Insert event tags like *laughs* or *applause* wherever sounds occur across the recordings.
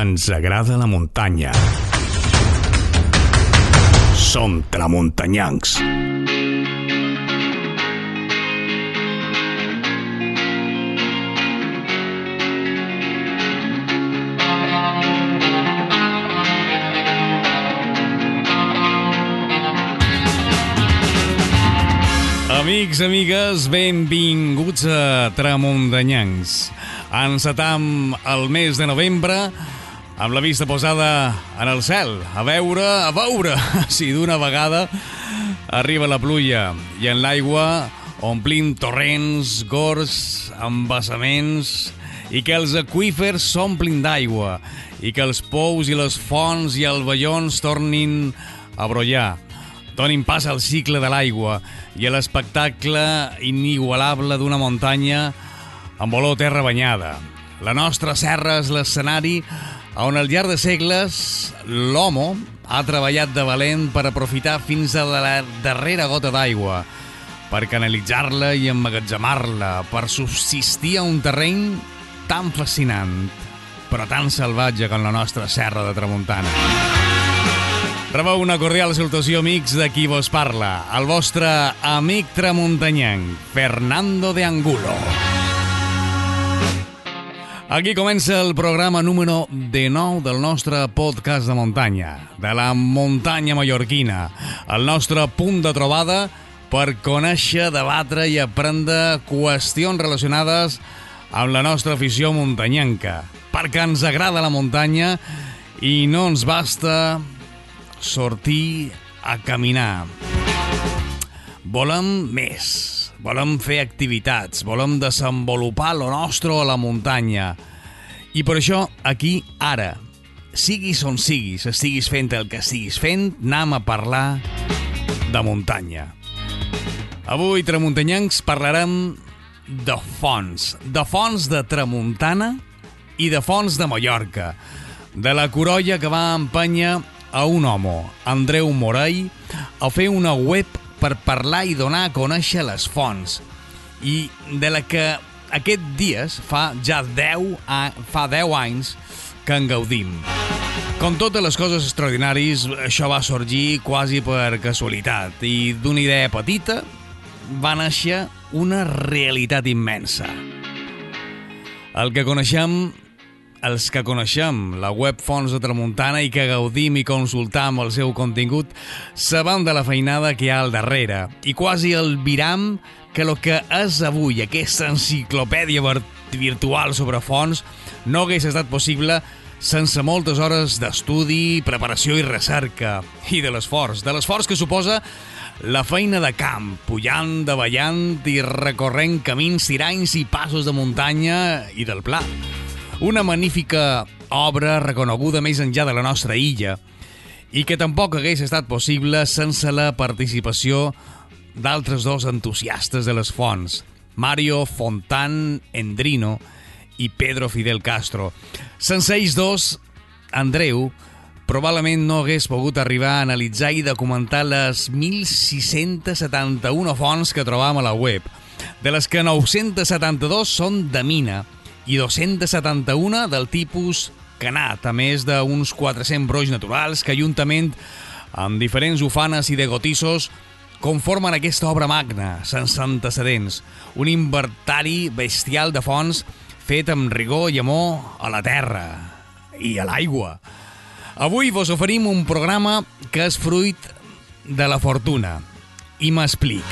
Ens agrada la muntanya. Som tramuntanyancs. Amics, amigues, benvinguts a Tramuntanyancs. Encetam el mes de novembre amb la vista posada en el cel, a veure, a veure *laughs* si d'una vegada arriba la pluja i en l'aigua omplim torrents, gors, embassaments i que els aquífers s'omplin d'aigua i que els pous i les fonts i els vellons tornin a brollar donin pas al cicle de l'aigua i a l'espectacle inigualable d'una muntanya amb olor terra banyada. La nostra serra és l'escenari on al llarg de segles l'homo ha treballat de valent per aprofitar fins a la darrera gota d'aigua, per canalitzar-la i emmagatzemar-la, per subsistir a un terreny tan fascinant, però tan salvatge com la nostra serra de Tramuntana. Rebeu una cordial salutació, amics, de qui vos parla, el vostre amic tramuntanyanc, Fernando de Angulo. Aquí comença el programa número 19 del nostre podcast de muntanya, de la muntanya mallorquina, el nostre punt de trobada per conèixer, debatre i aprendre qüestions relacionades amb la nostra afició muntanyanca, perquè ens agrada la muntanya i no ens basta sortir a caminar. Volem més, volem fer activitats, volem desenvolupar lo nostre a la muntanya. I per això, aquí, ara, siguis on siguis, estiguis fent el que estiguis fent, anem a parlar de muntanya. Avui, tramuntanyancs, parlarem de fonts, de fonts de Tramuntana i de fonts de Mallorca, de la corolla que va empènyer a un home, Andreu Morell, a fer una web per parlar i donar a conèixer les fonts i de la que aquest dies fa ja 10, a, fa 10 anys que en gaudim. Com totes les coses extraordinàries, això va sorgir quasi per casualitat i d'una idea petita va néixer una realitat immensa. El que coneixem els que coneixem la web Fons de Tramuntana i que gaudim i consultam el seu contingut, sabem de la feinada que hi ha al darrere i quasi el viram que el que és avui aquesta enciclopèdia virtual sobre fons no hagués estat possible sense moltes hores d'estudi, preparació i recerca, i de l'esforç, de l'esforç que suposa la feina de camp, pujant, davallant i recorrent camins, tiranys i passos de muntanya i del pla. Una magnífica obra reconeguda més enllà de la nostra illa i que tampoc hagués estat possible sense la participació d'altres dos entusiastes de les fonts, Mario Fontan Endrino i Pedro Fidel Castro. Sense ells dos, Andreu probablement no hagués pogut arribar a analitzar i documentar les 1.671 fonts que trobam a la web, de les que 972 són de mina i 271 del tipus canat, a més d'uns 400 broix naturals que juntament amb diferents ufanes i degotissos conformen aquesta obra magna, sense antecedents, un inventari bestial de fonts fet amb rigor i amor a la terra i a l'aigua. Avui vos oferim un programa que és fruit de la fortuna. I m'explic.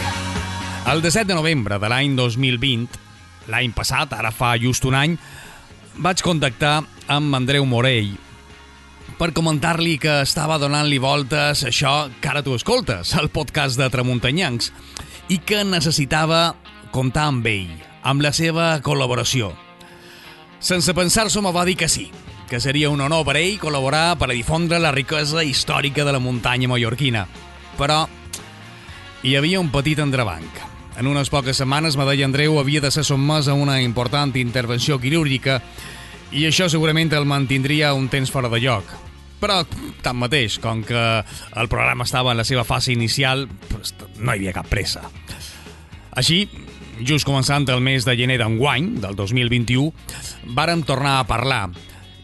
El 17 de novembre de l'any 2020, l'any passat, ara fa just un any, vaig contactar amb Andreu Morell per comentar-li que estava donant-li voltes això que ara tu escoltes, el podcast de Tramuntanyancs, i que necessitava comptar amb ell, amb la seva col·laboració. Sense pensar-s'ho me va dir que sí, que seria un honor per ell col·laborar per a difondre la riquesa històrica de la muntanya mallorquina. Però hi havia un petit entrebanc. En unes poques setmanes, Medalla Andreu havia de ser sotmès a una important intervenció quirúrgica i això segurament el mantindria un temps fora de lloc. Però, tanmateix, com que el programa estava en la seva fase inicial, pues, no hi havia cap pressa. Així, just començant el mes de gener d'enguany, del 2021, vàrem tornar a parlar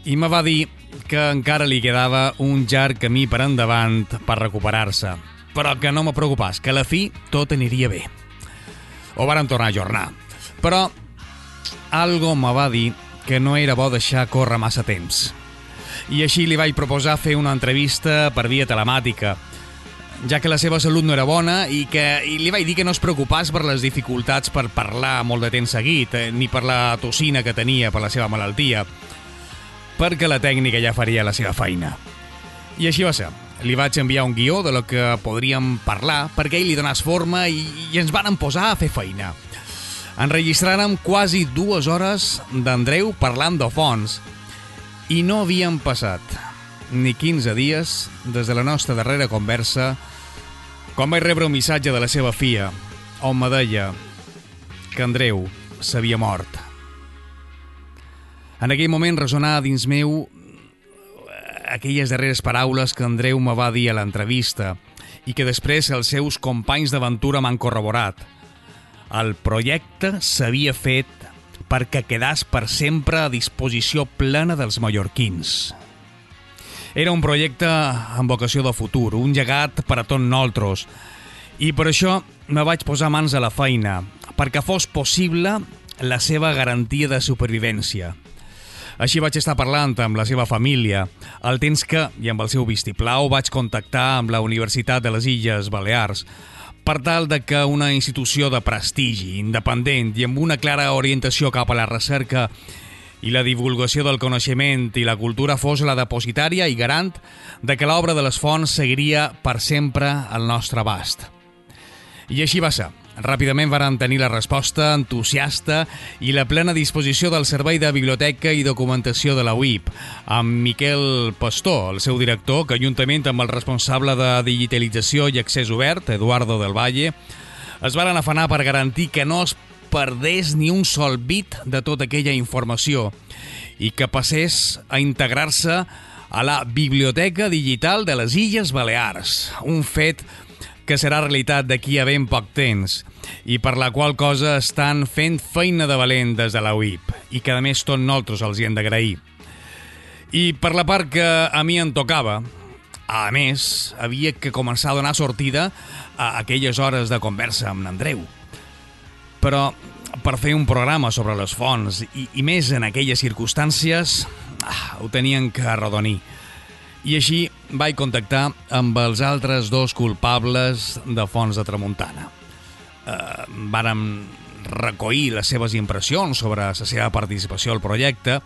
i me va dir que encara li quedava un llarg camí per endavant per recuperar-se, però que no me preocupàs, que a la fi tot aniria bé. Ho vàrem tornar a jornar, però algo me va dir que no era bo deixar córrer massa temps. I així li vaig proposar fer una entrevista per via telemàtica, ja que la seva salut no era bona i que i li vaig dir que no es preocupàs per les dificultats per parlar molt de temps seguit, eh, ni per la tossina que tenia per la seva malaltia, perquè la tècnica ja faria la seva feina. I així va ser. Li vaig enviar un guió de lo que podríem parlar perquè ell li donàs forma i, i ens van posar a fer feina. Enregistràrem quasi dues hores d'Andreu parlant de fons i no havien passat ni 15 dies des de la nostra darrera conversa quan vaig rebre un missatge de la seva filla on me deia que Andreu s'havia mort. En aquell moment resonava dins meu aquelles darreres paraules que Andreu me va dir a l'entrevista i que després els seus companys d'aventura m'han corroborat. El projecte s'havia fet perquè quedàs per sempre a disposició plena dels mallorquins. Era un projecte amb vocació de futur, un llegat per a tots nosaltres, i per això me vaig posar mans a la feina, perquè fos possible la seva garantia de supervivència. Així vaig estar parlant amb la seva família, al temps que, i amb el seu vistiplau, vaig contactar amb la Universitat de les Illes Balears, per tal de que una institució de prestigi, independent i amb una clara orientació cap a la recerca i la divulgació del coneixement i la cultura fos la depositària i garant de que l'obra de les fonts seguiria per sempre al nostre abast. I així va ser. Ràpidament varen tenir la resposta entusiasta i la plena disposició del Servei de Biblioteca i Documentació de la UIP, amb Miquel Pastor, el seu director, que juntament amb el responsable de digitalització i accés obert, Eduardo del Valle, es varen afanar per garantir que no es perdés ni un sol bit de tota aquella informació i que passés a integrar-se a la Biblioteca Digital de les Illes Balears, un fet que serà realitat d'aquí a ben poc temps i per la qual cosa estan fent feina de valent des de la UIP i que a més tot nosaltres els hi hem d'agrair. I per la part que a mi em tocava, a més, havia que començar a donar sortida a aquelles hores de conversa amb Andreu. Però per fer un programa sobre les fonts i, i més en aquelles circumstàncies, ah, ho tenien que arrodonir. I així vaig contactar amb els altres dos culpables de Fons de Tramuntana. Eh, vàrem recollir les seves impressions sobre la seva participació al projecte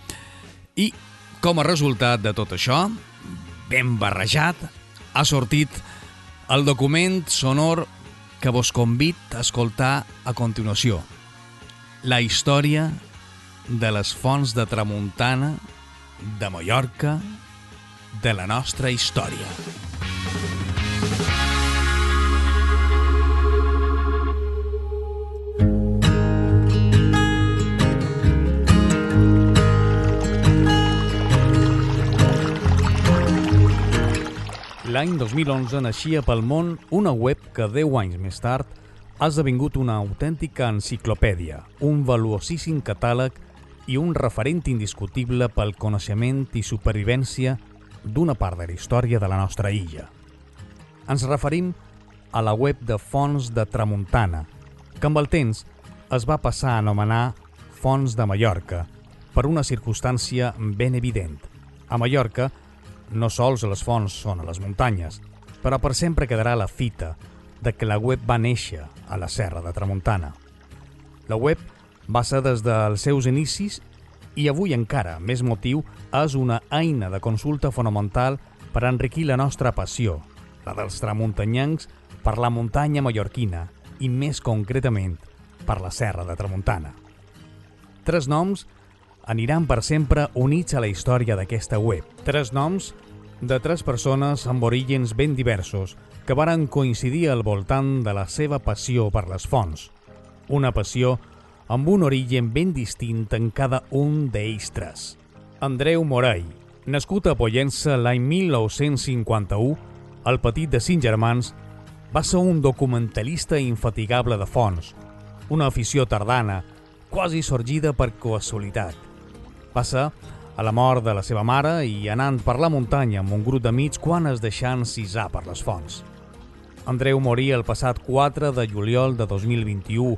i, com a resultat de tot això, ben barrejat, ha sortit el document sonor que vos convit a escoltar a continuació. La història de les fonts de Tramuntana, de Mallorca, de la nostra història. L'any 2011 naixia pel món una web que 10 anys més tard ha esdevingut una autèntica enciclopèdia, un valuosíssim catàleg i un referent indiscutible pel coneixement i supervivència d'una part de la història de la nostra illa. Ens referim a la web de Fons de Tramuntana, que amb el temps es va passar a anomenar Fons de Mallorca, per una circumstància ben evident. A Mallorca, no sols les fonts són a les muntanyes, però per sempre quedarà la fita de que la web va néixer a la serra de Tramuntana. La web va ser des dels seus inicis i avui encara més motiu és una eina de consulta fonamental per enriquir la nostra passió, la dels tramuntanyancs per la muntanya mallorquina i més concretament per la serra de Tramuntana. Tres noms aniran per sempre units a la història d'aquesta web. Tres noms de tres persones amb orígens ben diversos que varen coincidir al voltant de la seva passió per les fonts. Una passió amb un origen ben distint en cada un d'ells tres. Andreu Morell, nascut a Pollença l'any 1951, el petit de cinc germans, va ser un documentalista infatigable de fons, una afició tardana, quasi sorgida per casualitat. Va ser a la mort de la seva mare i anant per la muntanya amb un grup d'amics quan es deixant cisar per les fonts. Andreu morí el passat 4 de juliol de 2021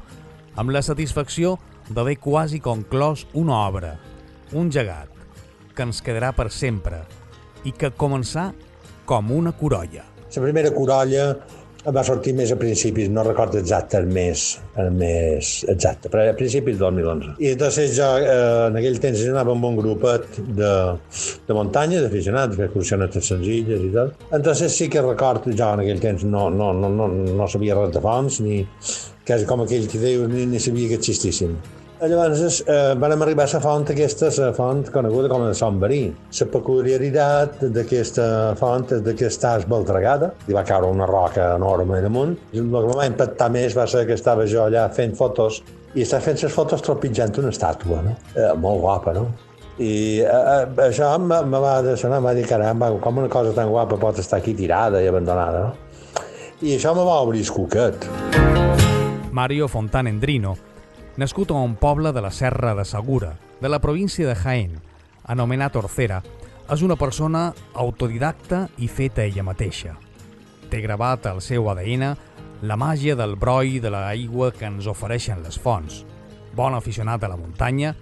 amb la satisfacció d'haver quasi conclòs una obra, un llegat, que ens quedarà per sempre i que començà com una corolla. La primera corolla va sortir més a principis, no recordo exacte el mes, el mes exacte, però a principis del 2011. I entonces jo eh, en aquell temps anava amb un grupet de, de muntanya, d'aficionats, que excursiones senzilles i tal. Entonces sí que recordo, jo en aquell temps no, no, no, no, no sabia res de fonts, ni quasi com aquell que diu, ni, ni sabia que existissin. Llavors eh, vam arribar a la font aquesta, la font coneguda com a Sant Verí. La peculiaritat d'aquesta font és que està esbaltregada, i va caure una roca enorme damunt. El que va impactar més va ser que estava jo allà fent fotos i estava fent les fotos tropitjant una estàtua, no? Eh, molt guapa, no? I eh, eh això me va sonar, em va dir, caramba, com una cosa tan guapa pot estar aquí tirada i abandonada, no? I això me va obrir el cuquet. Mario Fontanendrino, nascut a un poble de la Serra de Segura, de la província de Jaén, anomenat Orcera, és una persona autodidacta i feta ella mateixa. Té gravat al seu ADN la màgia del broi de l'aigua que ens ofereixen les fonts. Bon aficionat a la muntanya,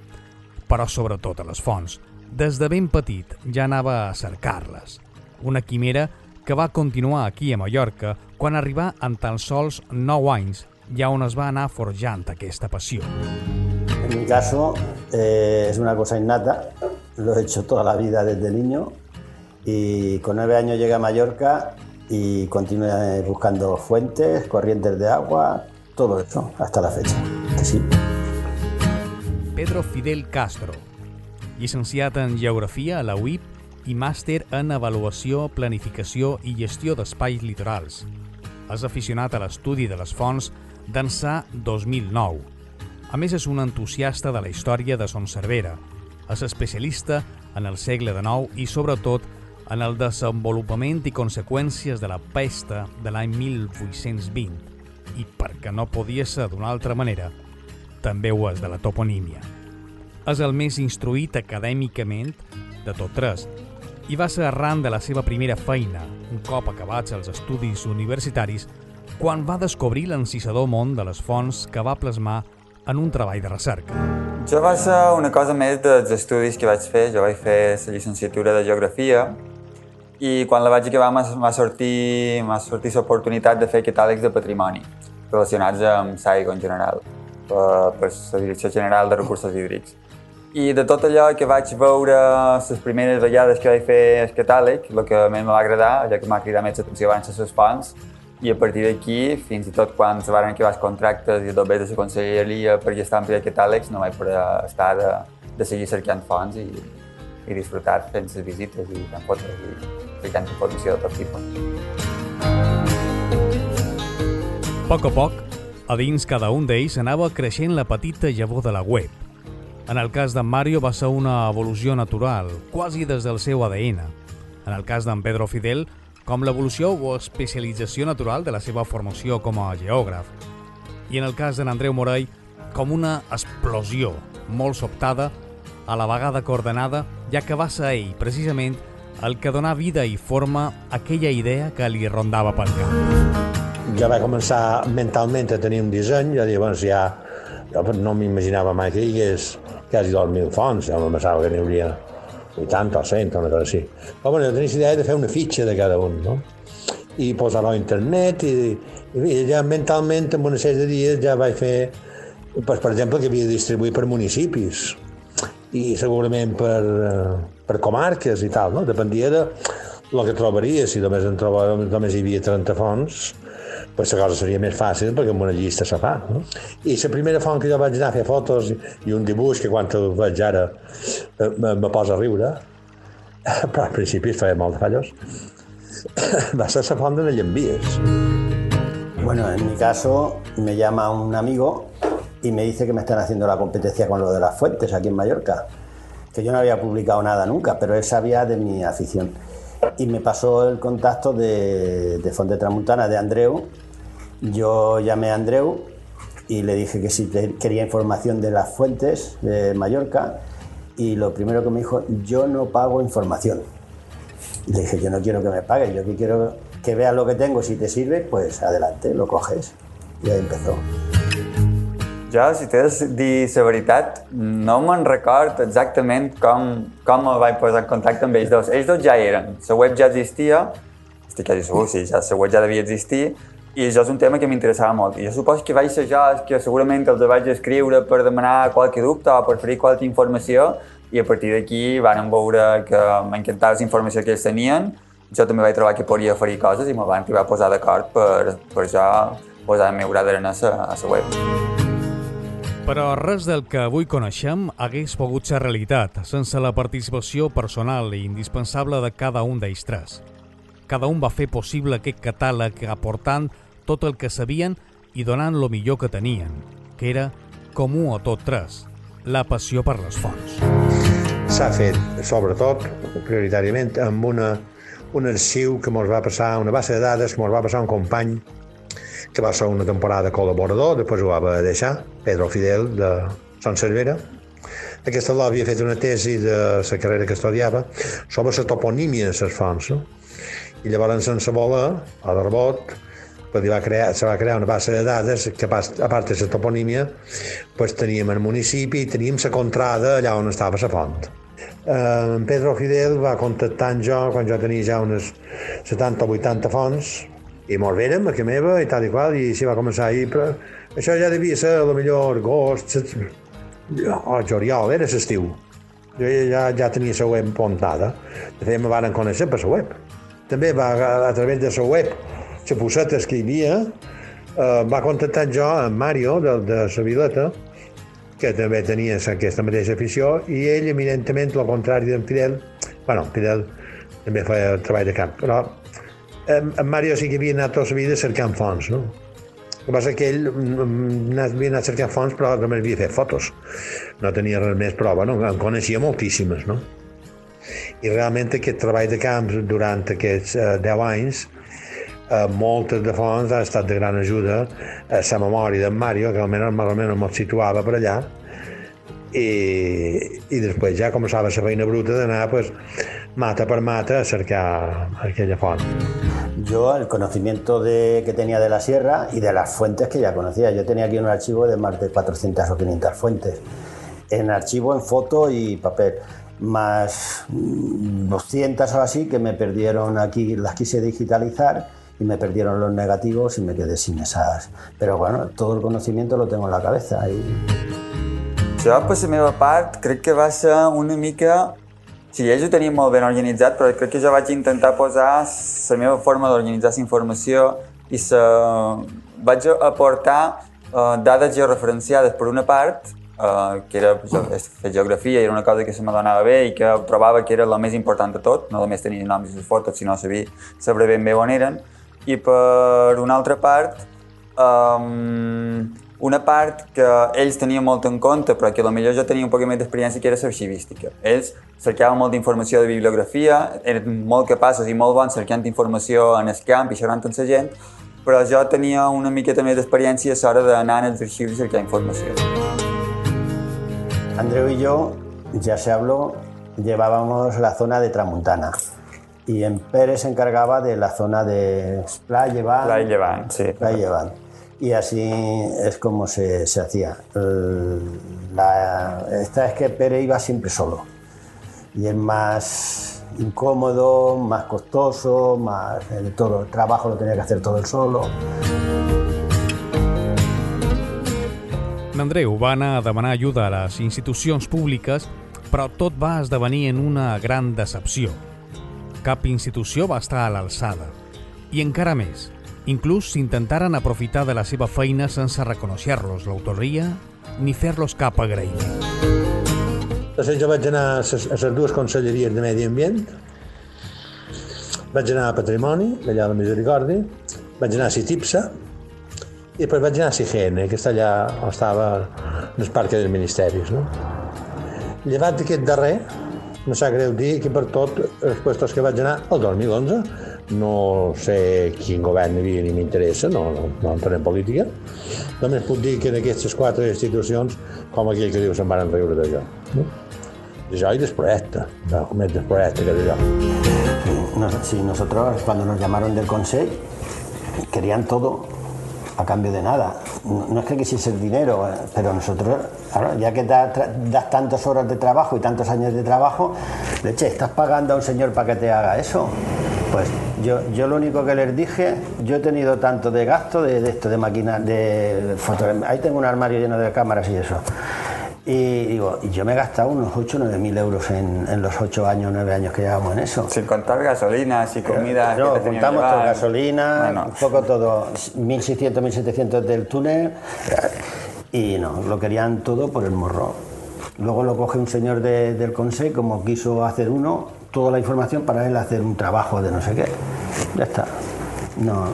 però sobretot a les fonts. Des de ben petit ja anava a cercar-les. Una quimera que va continuar aquí a Mallorca quan arribà en tan sols 9 anys ya on es va anar forjant aquesta passió. En mi caso eh, es una cosa innata, lo he hecho toda la vida desde niño y con nueve años llegué a Mallorca y continué buscando fuentes, corrientes de agua, todo eso hasta la fecha. Sí. Pedro Fidel Castro, llicenciat en Geografia a la UIP i màster en Avaluació, Planificació i Gestió d'Espais Litorals. És aficionat a l'estudi de les fonts d'ençà 2009. A més, és un entusiasta de la història de Son Cervera. És especialista en el segle XIX i, sobretot, en el desenvolupament i conseqüències de la pesta de l'any 1820 i, perquè no podia ser d'una altra manera, també ho és de la toponímia. És el més instruït acadèmicament de tot tres i va ser arran de la seva primera feina, un cop acabats els estudis universitaris, quan va descobrir l'encisador món de les fonts que va plasmar en un treball de recerca. Jo va ser una cosa més dels estudis que vaig fer. Jo vaig fer la llicenciatura de Geografia i quan la vaig acabar m'ha sortit, l'oportunitat de fer catàlegs de patrimoni relacionats amb l'aigua en general, per, per la Direcció General de Recursos Hídrics. I de tot allò que vaig veure les primeres vegades que vaig fer el catàleg, el que més me va agradar, ja que m'ha cridat més l'atenció van ser les fonts, i a partir d'aquí, fins i tot quan se van acabar els contractes i bé de la conselleria per gestar ampliar catàlegs, no vaig poder estar de, de seguir cercant fonts i, i disfrutar fent les visites i fent fotos i ficant informació de tot tipus. A poc a poc, a dins cada un d'ells anava creixent la petita llavor de la web. En el cas d'en Mario va ser una evolució natural, quasi des del seu ADN. En el cas d'en Pedro Fidel, com l'evolució o especialització natural de la seva formació com a geògraf. I en el cas de Andreu Morell, com una explosió molt sobtada, a la vegada coordenada, ja que va ser ell, precisament, el que donà vida i forma aquella idea que li rondava pel cap. Ja va començar mentalment a tenir un disseny, ja llavors ja jo no m'imaginava mai que hi hagués quasi 2.000 fonts, ja me pensava que n'hi hauria 80 o 100, una cosa així. Però bueno, tenies idea de fer una fitxa de cada un, no? I posar-ho a internet i, i ja mentalment en una sèrie de dies ja vaig fer, pues, per exemple, que havia de distribuir per municipis i segurament per, per comarques i tal, no? Dependia de el que trobaria, si només, en trobava, només hi havia 30 fonts, la cosa seria més fàcil perquè amb una llista se fa. No? I la primera font que jo vaig anar a fer fotos i un dibuix que quan ho veig ara eh, me, me posa a riure, *laughs* però al principi feia molt de fallos, va ser la font de. Bueno, en mi caso me llama un amigo y me dice que me están haciendo la competencia con lo de las fuentes aquí en Mallorca, que yo no había publicado nada nunca, pero él sabía de mi afición. Y me pasó el contacto de, de Fonte Tramuntana, de Andreu, yo llamé a Andreu y le dije que si quería información de las fuentes de Mallorca y lo primero que me dijo, yo no pago información. Le dije, yo no quiero que me paguen, yo que quiero que veas lo que tengo, si te sirve, pues adelante, lo coges. Y ahí empezó. Jo, si t'he de dir la veritat, no me'n record exactament com, com me vaig posar en contacte amb ells dos. Ells dos ja eren, la web ja existia, estic segur, sí, ja, web ja devia existir, i això és un tema que m'interessava molt. I jo suposo que vaig ser jo que segurament els vaig escriure per demanar qualque dubte o per fer qualque informació, i a partir d'aquí van veure que m'encantava la informació que ells tenien, jo també vaig trobar que podia oferir coses i me van arribar a posar d'acord per, per jo posar el meu gra d'arena a la web. Però res del que avui coneixem hagués pogut ser realitat sense la participació personal i indispensable de cada un d'ells tres. Cada un va fer possible aquest catàleg aportant tot el que sabien i donant lo millor que tenien, que era comú a tot tres, la passió per les fonts. S'ha fet, sobretot, prioritàriament, amb una, un arxiu que ens va passar, una base de dades que ens va passar un company que va ser una temporada col·laborador, després ho va deixar, Pedro Fidel, de Sant Cervera. Aquesta l'havia havia fet una tesi de la carrera que estudiava sobre la toponímia de les fonts. No? I llavors, sense voler, a l'Arbot, pues, va crear, se va crear una base de dades que, a part de la toponímia, pues, teníem el municipi i teníem la contrada allà on estava la font. Eh, en Pedro Fidel va contactar amb jo quan jo tenia ja unes 70 o 80 fonts i molt vèrem a casa meva i tal i qual, i s'hi va començar ahir, però això ja devia ser a lo millor agost, o juliol, era l'estiu. Jo ja, ja tenia la web pontada. De fet, me van conèixer per la web. També va, a través de la web, la poseta que hi havia, eh, va contactar jo amb Mario, de, de la Vileta, que també tenia aquesta mateixa afició, i ell, eminentment, el contrari d'en Fidel, bueno, Fidel també feia treball de camp, però en, en Mario sí que havia anat tota la vida cercant fonts, no? El que passa que ell mm, mm, havia anat cercant fonts però també havia fet fotos. No tenia res més prova, no? En coneixia moltíssimes, no? I realment aquest treball de camp durant aquests eh, 10 anys eh, moltes de fonts ha estat de gran ajuda a la memòria d'en Mario, que almenys, almenys em situava per allà, i, i després ja començava la feina bruta d'anar pues, mata per mata a cercar aquella font. Yo el conocimiento de, que tenía de la sierra y de las fuentes que ya conocía. Yo tenía aquí un archivo de más de 400 o 500 fuentes. En archivo, en foto y papel. Más 200 o así que me perdieron aquí, las quise digitalizar y me perdieron los negativos y me quedé sin esas. Pero bueno, todo el conocimiento lo tengo en la cabeza. Y... Jo, per la meva part, crec que va ser una mica Sí, ells ho tenien molt ben organitzat, però crec que jo vaig intentar posar la meva forma d'organitzar la informació i sa... vaig aportar uh, dades georreferenciades per una part, uh, que era fer geografia, i era una cosa que se me donava bé i que trobava que era la més important de tot, no només tenir noms i fotos, sinó saber, saber ben bé on eren. I per una altra part, um, una part que ells tenien molt en compte, però que millor jo tenia un poc més d'experiència, que era l'arxivística. Ells cercaven molta informació de bibliografia, eren molt capaços i molt bons cercant informació en el camp i xerrant amb la gent, però jo tenia una miqueta més d'experiència a l'hora d'anar als arxius i cercar informació. Andreu y yo, ya se habló, llevábamos la zona de Tramuntana. Y en Pérez se encargaba de la zona de Playa Llevant, sí. Playa y así es como se, se hacía. La, esta es que Pérez iba siempre solo y es más incómodo, más costoso, más de todo. El trabajo lo tenía que hacer todo él solo. Andreu va anar a demanar ajuda a les institucions públiques, però tot va esdevenir en una gran decepció. Cap institució va estar a l'alçada. I encara més, Inclús s'intentaren aprofitar de la seva feina sense reconèixer-los l'autoria ni fer-los cap agraïment. Després jo vaig anar a les dues conselleries de Medi Ambient, vaig anar a Patrimoni, allà a la Misericòrdia, vaig anar a Citipsa, i després vaig anar a Sigene, que està allà estava en el parc dels ministeris. No? Llevat d'aquest darrer, no sap greu dir que per tot els puestos que vaig anar el 2011 no sé quin govern hi havia ni m'interessa, no, no, no entraré en política. Només puc dir que en aquestes quatre institucions, com aquell que diu, se'n van riure de jo. No? Això i del projecte, no, més del projecte que d'això. Nos- sí, nosotros cuando nos llamaron del Consejo querían todo a cambio de nada. No, es que quisiese el dinero, eh, pero nosotros, ya que da- tra- das tantas horas de trabajo y tantos años de trabajo, leche, estás pagando a un señor para que te haga eso. Pues yo, yo lo único que les dije, yo he tenido tanto de gasto de, esto, de máquinas, de foto, ahí tengo un armario lleno de cámaras y eso. Y digo, yo me he gastado unos 8 o 9 mil euros en, en los 8 años, 9 años que llevamos en eso. Sin contar gasolinas y comida No, que te juntamos todo, gasolina, Bueno, un poco todo, 1600, 1700 del túnel y no, lo querían todo por el morro. Luego lo coge un señor de- del Consejo, como quiso hacer uno, toda la información para él hacer un trabajo de no sé qué. Ya está. No,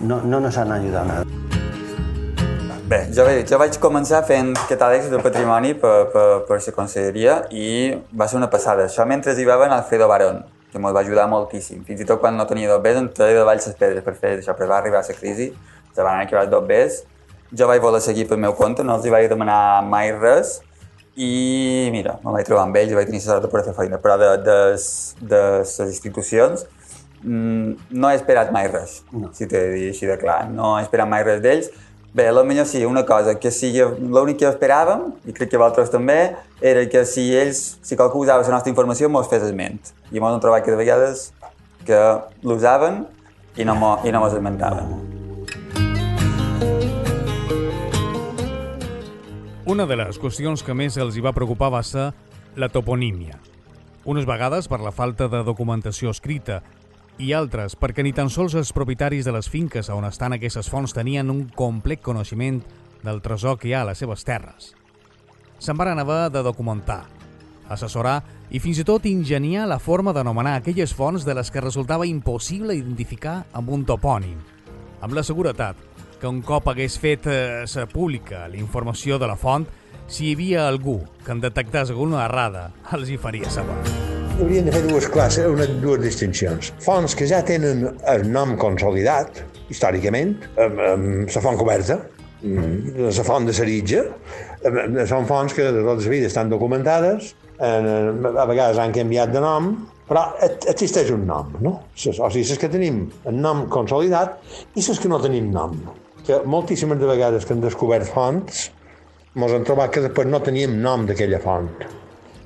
no, no nos han ayudado nada. Bé, jo, jo vaig començar fent catàlegs de patrimoni per, per, per la conselleria i va ser una passada. Això mentre hi va en Alfredo Barón, que ens va ajudar moltíssim. Fins i tot quan no tenia dos bes, em treia de baix les pedres per fer això, però va arribar la crisi, se van acabar dos bes. Jo vaig voler seguir pel meu compte, no els hi vaig demanar mai res, i mira, me vaig trobar amb ells i vaig tenir la sort de poder fer feina, però de, de, de les institucions mm, no he esperat mai res, no. si t'he de dir així de clar, no he esperat mai res d'ells. Bé, a lo millor sí, una cosa, que si l'únic que esperàvem, i crec que vosaltres també, era que si ells, si qualcú usava la nostra informació, mos fes esment. I mos hem trobat que de vegades que l'usaven i no, mo, i no mos esmentaven. Una de les qüestions que més els hi va preocupar va ser la toponímia. Unes vegades per la falta de documentació escrita i altres perquè ni tan sols els propietaris de les finques on estan aquestes fonts tenien un complet coneixement del tresor que hi ha a les seves terres. Se'n van haver de documentar, assessorar i fins i tot ingeniar la forma d'anomenar aquelles fonts de les que resultava impossible identificar amb un topònim, amb la seguretat que un cop hagués fet eh, pública la informació de la font, si hi havia algú que en detectés alguna errada, els hi faria saber. Haurien de fer dues classes, una, dues distincions. Fonts que ja tenen el nom consolidat, històricament, amb, amb la font coberta, mm, la font de Saritja, són fonts que de tota la vida estan documentades, a vegades han canviat de nom, però existeix un nom, no? O sigui, les que tenim el nom consolidat i les que no tenim nom. Que moltíssimes de vegades que han descobert fonts, ens hem trobat que després no teníem nom d'aquella font.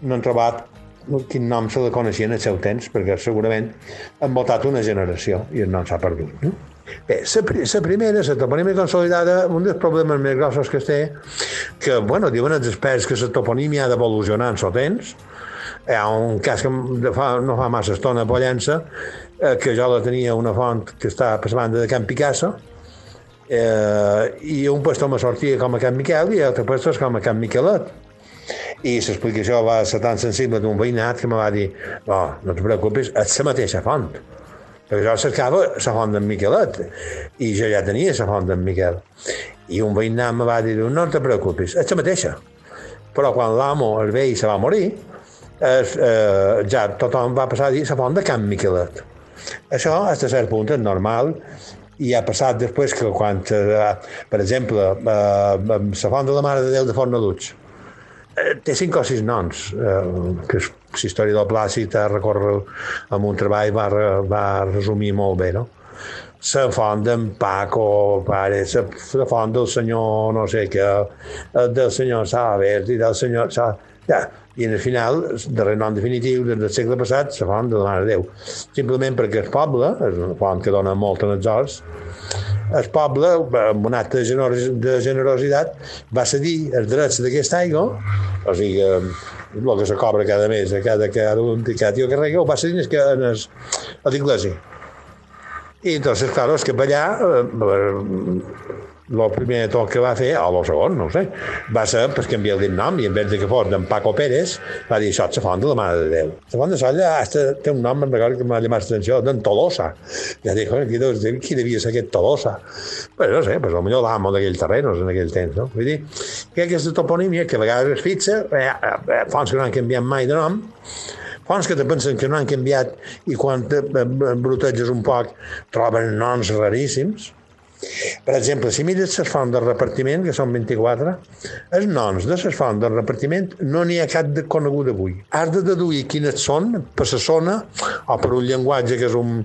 No hem trobat quin nom se la coneixia en el seu temps, perquè segurament han votat una generació i el nom s'ha perdut. No? Bé, la, pri primera, la toponímia consolidada, un dels problemes més grossos que es té, que, bueno, diuen els experts que la toponímia ha d'evolucionar en el temps, hi ha un cas que de fa, no fa massa estona a Pollença, eh, que jo la tenia una font que està per la banda de Can Picasso, eh, i un puesto me sortia com a Can Miquel i l'altre puesto és com a Can Miquelet. I l'explicació va ser tan sensible d'un veïnat que me va dir no, no te preocupis, és la mateixa font. Perquè jo cercava la font d'en Miquelet i jo ja tenia la font d'en Miquel. I un veïnat me va dir no te preocupis, és la mateixa. Però quan l'amo, el vell, se va morir, es, eh, ja tothom va passar a dir la font de Can Miquelet. Això, a cert punt, és normal i ha passat després que quan, eh, per exemple, eh, la font de la Mare de Déu de Fornaluig, té cinc o sis noms, eh, que la història del Plàcid a recórrer amb un treball va, va resumir molt bé, no? La font d'en Paco, pare, la, font del senyor no sé què, eh, del senyor Sàvers i del senyor... Sa... Ja, i en el final, el darrer nom definitiu del segle passat, la font de Mare de Déu. Simplement perquè el poble, és una font que dona molt en els horts, el poble, amb un acte de, generos de generositat, va cedir els drets d'aquesta aigua, o sigui, eh, el que se cobra cada mes, a cada, cada cada tio que rega, ho va cedir que en es, a l'església. I entonces, claro, el capellà, eh, el primer toc que va fer, o el segon, no sé, va ser pues, canviar el nom i en vez de que fos d'en Paco Pérez, va dir això és la font de la Mare de Déu. La font de Solla hasta té un nom, em recordo que m'ha llamat l'atenció, d'en Tolosa. Ja dic, qui, qui devia ser aquest Tolosa? Pues no sé, pues, potser l'amo d'aquells terrenos en aquell temps, no? Vull dir, que aquesta toponímia, que a vegades es fixa, eh, eh, fonts que no han canviat mai de nom, fonts que te pensen que no han canviat i quan te eh, bruteges un poc troben noms raríssims. Per exemple, si mires les fonts del repartiment, que són 24, els noms de les fonts del repartiment no n'hi ha cap de conegut avui. Has de deduir quines són per la zona o per un llenguatge que és un,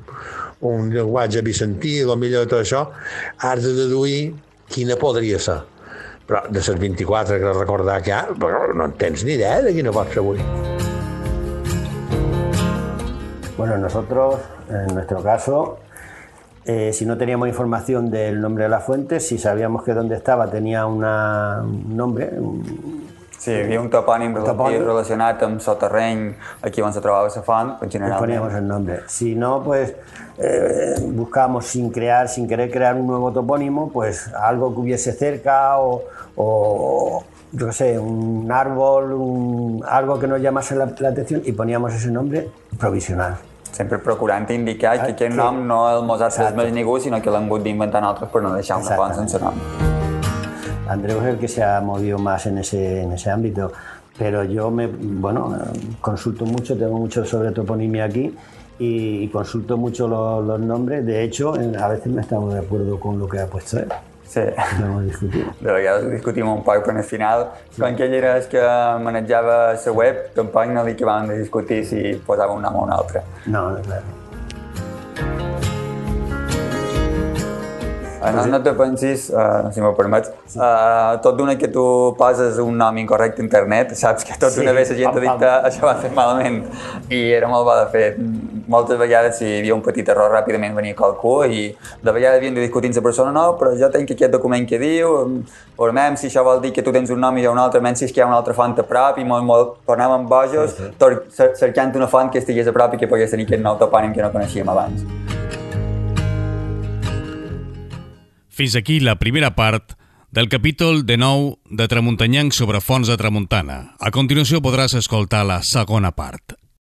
un llenguatge bizantí, o millor de tot això, has de deduir quina podria ser. Però de les 24 que recordar que ha, no en tens ni idea de quina pot ser avui. Bueno, nosotros, en nuestro caso, Eh, si no teníamos información del nombre de la fuente, si sabíamos que donde estaba tenía una, un nombre. Un, sí, havia un topònim, un topònim. relacionat amb soterreny aquí on se trobava la font, pues generalment... poníamos el nombre. Si no, pues eh, buscábamos sin crear, sin querer crear un nuevo topónimo, pues algo que hubiese cerca o, o yo qué sé, un árbol, un, algo que nos llamase la, la atención y poníamos ese nombre provisional. Sempre procurant indicar que aquest nom no el mos ha més ningú, sinó que l'han hagut d'inventar altres per no deixar una font sense nom. Andreu es el que se ha movido más en ese, en ese ámbito, pero yo me, bueno, consulto mucho, tengo mucho sobre toponimia aquí y, consulto mucho los, los nombres. De hecho, a veces me estamos de acuerdo con lo que ha puesto él. Sí. No discutim. De vegades ho discutim un poc, però al final, sí. quan que ell era el que manejava la web, tampoc no li acabàvem de discutir si posava un nom o un altre. No, no, clar. Uh, no, no te pensis, uh, si m'ho permets, uh, tot d'una que tu poses un nom incorrecte a internet, saps que tot d'una sí, vegada la gent ha dit que això va fer malament i era molt bo de fer. Moltes vegades si hi havia un petit error ràpidament venia qualcú i de vegades havien de discutir amb la persona no, però jo tinc aquest document que diu, veurem si això vol dir que tu tens un nom i jo un altre, menys si és que hi ha una altra font a prop i molt, molt, tornàvem bojos sí, sí. cercant una font que estigués a prop i que pogués tenir aquest nou topònim que no coneixíem abans. Fins aquí la primera part del capítol de nou de Tramuntanyanc sobre fons de Tramuntana. A continuació podràs escoltar la segona part.